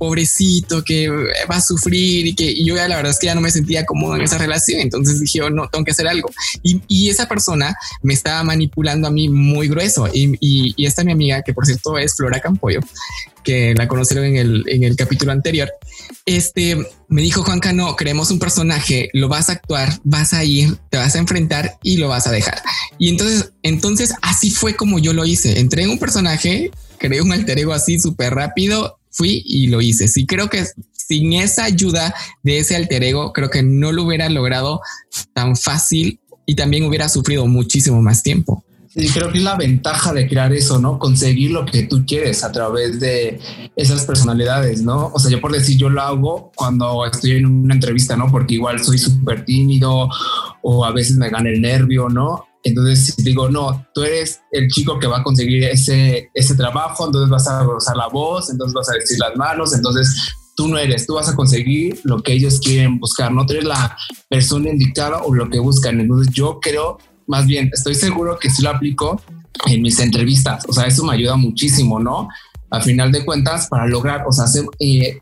pobrecito, que va a sufrir y que yo ya la verdad es que ya no me sentía cómodo en esa relación. Entonces dije, oh, no, tengo que hacer algo. Y, esa persona me estaba manipulando a mí muy grueso. Y, esta mi amiga, que por cierto es Flora Campoyo, que la conocieron en el, en el capítulo anterior, este me dijo Juanca, no, creemos un personaje, lo vas a actuar, vas a ir, te vas a enfrentar y lo vas a dejar. Y entonces, entonces así fue como yo lo hice. Entré en un personaje, creé un alter ego así súper rápido, fui y lo hice. Sí, creo que sin esa ayuda de ese alter ego, creo que no lo hubiera logrado tan fácil y también hubiera sufrido muchísimo más tiempo. Sí, creo que es la ventaja de crear eso, ¿no? Conseguir lo que tú quieres a través de esas personalidades, ¿no? O sea, yo por decir, yo lo hago cuando estoy en una entrevista, ¿no? Porque igual soy súper tímido o a veces me gana el nervio, ¿no? Entonces digo, no, tú eres el chico que va a conseguir ese, ese trabajo, entonces vas a usar la voz, entonces vas a decir las manos, entonces tú no eres, tú vas a conseguir lo que ellos quieren buscar, no tú eres la persona indicada o lo que buscan. Entonces yo creo más bien, estoy seguro que sí lo aplico en mis entrevistas. O sea, eso me ayuda muchísimo, ¿no? A final de cuentas, para lograr, o sea, eh,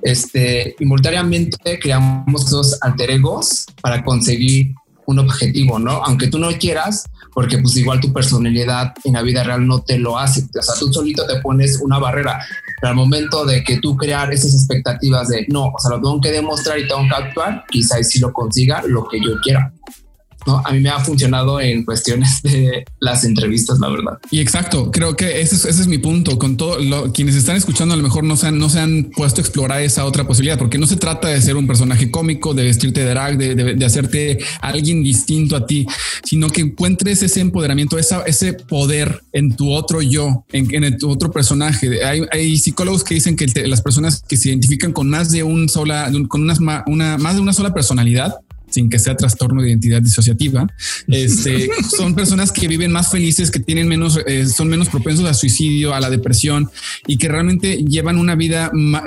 este, simultáneamente creamos esos alter egos para conseguir un objetivo, ¿no? Aunque tú no quieras, porque pues igual tu personalidad en la vida real no te lo hace. O sea, tú solito te pones una barrera. Pero al momento de que tú crear esas expectativas de, no, o sea, lo tengo que demostrar y tengo que actuar, quizás sí lo consiga lo que yo quiera. ¿No? A mí me ha funcionado en cuestiones de las entrevistas, la verdad. Y exacto, creo que ese es, ese es mi punto. Con todo lo, quienes están escuchando, a lo mejor no se, han, no se han puesto a explorar esa otra posibilidad, porque no se trata de ser un personaje cómico, de vestirte de drag, de, de, hacerte alguien distinto a ti, sino que encuentres ese empoderamiento, ese poder en tu otro yo, en, tu otro personaje. Hay, hay, psicólogos que dicen que las personas que se identifican con más de un sola, con unas, una, más de una sola personalidad, sin que sea trastorno de identidad disociativa, este, [LAUGHS] son personas que viven más felices, que tienen menos, eh, son menos propensos al suicidio, a la depresión y que realmente llevan una vida más,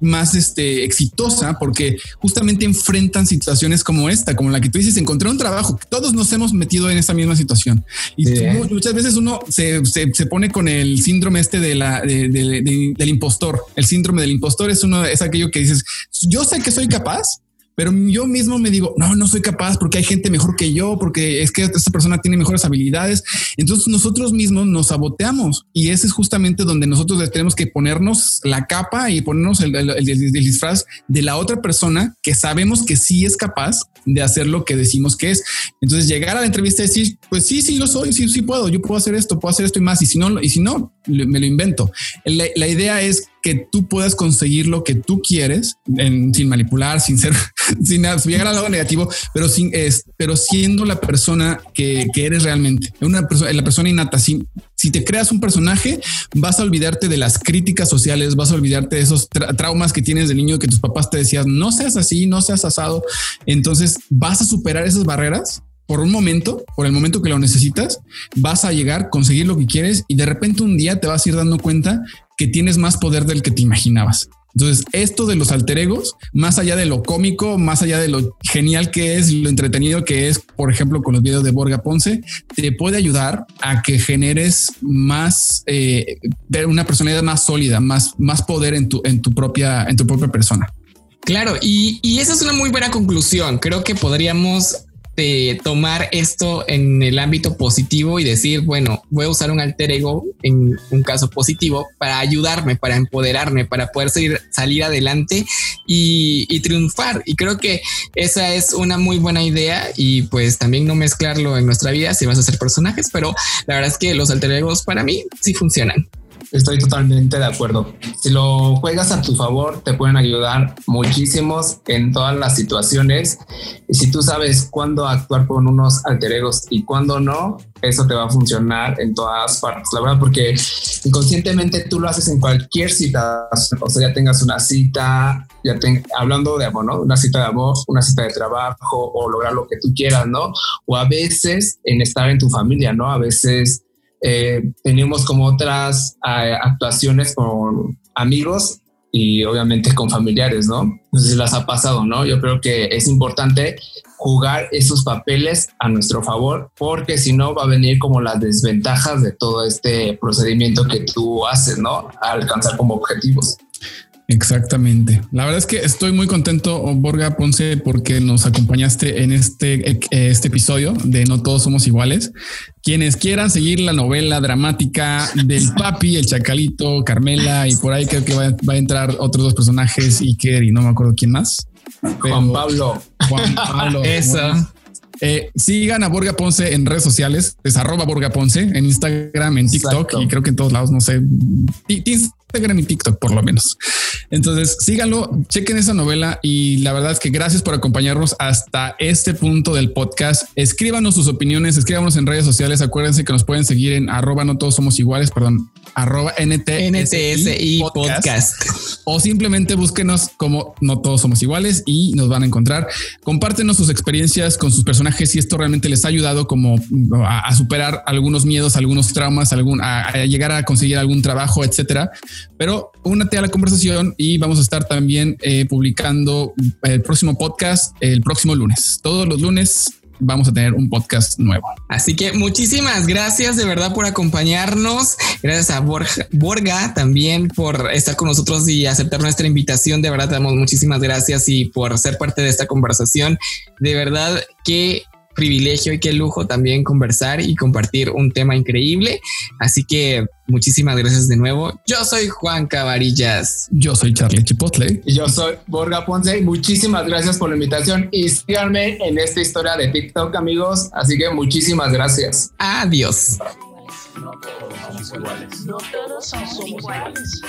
más este, exitosa porque justamente enfrentan situaciones como esta, como la que tú dices, encontré un trabajo. Todos nos hemos metido en esa misma situación y sí. tú, muchas veces uno se, se, se, pone con el síndrome este de la, de, de, de, del impostor. El síndrome del impostor es uno, es aquello que dices, yo sé que soy capaz, pero yo mismo me digo, no, no soy capaz porque hay gente mejor que yo, porque es que esta persona tiene mejores habilidades. Entonces nosotros mismos nos saboteamos y ese es justamente donde nosotros tenemos que ponernos la capa y ponernos el, el, el, el disfraz de la otra persona que sabemos que sí es capaz de hacer lo que decimos que es. Entonces llegar a la entrevista y decir, pues sí, sí lo soy, sí, sí puedo, yo puedo hacer esto, puedo hacer esto y más. Y si no, y si no, me lo invento. La, la idea es que tú puedas conseguir lo que tú quieres sin manipular, sin ser, [LAUGHS] sin llegar al lado negativo, pero sin, es, pero siendo la persona que, que eres realmente, una persona, la persona innata. Si, si te creas un personaje, vas a olvidarte de las críticas sociales, vas a olvidarte de esos tra traumas que tienes de niño que tus papás te decían, no seas así, no seas asado. Entonces vas a superar esas barreras por un momento, por el momento que lo necesitas, vas a llegar, conseguir lo que quieres y de repente un día te vas a ir dando cuenta que tienes más poder del que te imaginabas. Entonces, esto de los alter egos, más allá de lo cómico, más allá de lo genial que es, lo entretenido que es, por ejemplo, con los videos de Borga Ponce, te puede ayudar a que generes más, eh, una personalidad más sólida, más, más poder en tu, en tu propia, en tu propia persona. Claro, y, y esa es una muy buena conclusión. Creo que podríamos de tomar esto en el ámbito positivo y decir, bueno, voy a usar un alter ego en un caso positivo para ayudarme, para empoderarme, para poder seguir, salir adelante y, y, triunfar. Y creo que esa es una muy buena idea y pues también no mezclarlo en nuestra vida si vas a hacer personajes, pero la verdad es que los alter egos para mí sí funcionan. Estoy totalmente de acuerdo. Si lo juegas a tu favor, te pueden ayudar muchísimos en todas las situaciones. Y si tú sabes cuándo actuar con unos alter egos y cuándo no, eso te va a funcionar en todas partes. La verdad, porque inconscientemente tú lo haces en cualquier cita. O sea, ya tengas una cita, ya ten, hablando de amor, ¿no? Una cita de amor, una cita de trabajo o lograr lo que tú quieras, ¿no? O a veces en estar en tu familia, ¿no? A veces eh, tenemos como otras eh, actuaciones con amigos y obviamente con familiares, ¿no? Entonces las ha pasado, ¿no? Yo creo que es importante jugar esos papeles a nuestro favor, porque si no va a venir como las desventajas de todo este procedimiento que tú haces, ¿no? A alcanzar como objetivos. Exactamente. La verdad es que estoy muy contento, Borga Ponce, porque nos acompañaste en este, este episodio de No Todos Somos Iguales. Quienes quieran seguir la novela dramática del papi, el chacalito, Carmela y por ahí creo que va, a entrar otros dos personajes, Iker y no me acuerdo quién más. Juan Pablo. Juan Pablo. [LAUGHS] Eso. Eh, sigan a Borga Ponce en redes sociales, es arroba Borga Ponce en Instagram, en TikTok y creo que en todos lados, no sé, Instagram y TikTok por lo menos. Entonces síganlo, chequen esa novela y la verdad es que gracias por acompañarnos hasta este punto del podcast. Escríbanos sus opiniones, escríbanos en redes sociales. Acuérdense que nos pueden seguir en arroba no todos somos iguales, perdón, arroba NTSI podcast. O simplemente búsquenos como no todos somos iguales y nos van a encontrar. Compártenos sus experiencias con sus personajes si esto realmente les ha ayudado como a, superar algunos miedos, algunos traumas, algún, a, llegar a conseguir algún trabajo, etcétera. Pero únete a la conversación y vamos a estar también eh, publicando el próximo podcast el próximo lunes. Todos los lunes vamos a tener un podcast nuevo. Así que muchísimas gracias de verdad por acompañarnos. Gracias a Borga, también por estar con nosotros y aceptar nuestra invitación. De verdad, te damos muchísimas gracias y por ser parte de esta conversación. De verdad que privilegio y qué lujo también conversar y compartir un tema increíble. Así que muchísimas gracias de nuevo. Yo soy Juan Cavarillas. Yo soy Charlie Chipotle. Y yo soy Borga Ponce. Muchísimas gracias por la invitación y síganme en esta historia de TikTok, amigos. Así que muchísimas gracias. Adiós. No todos somos iguales.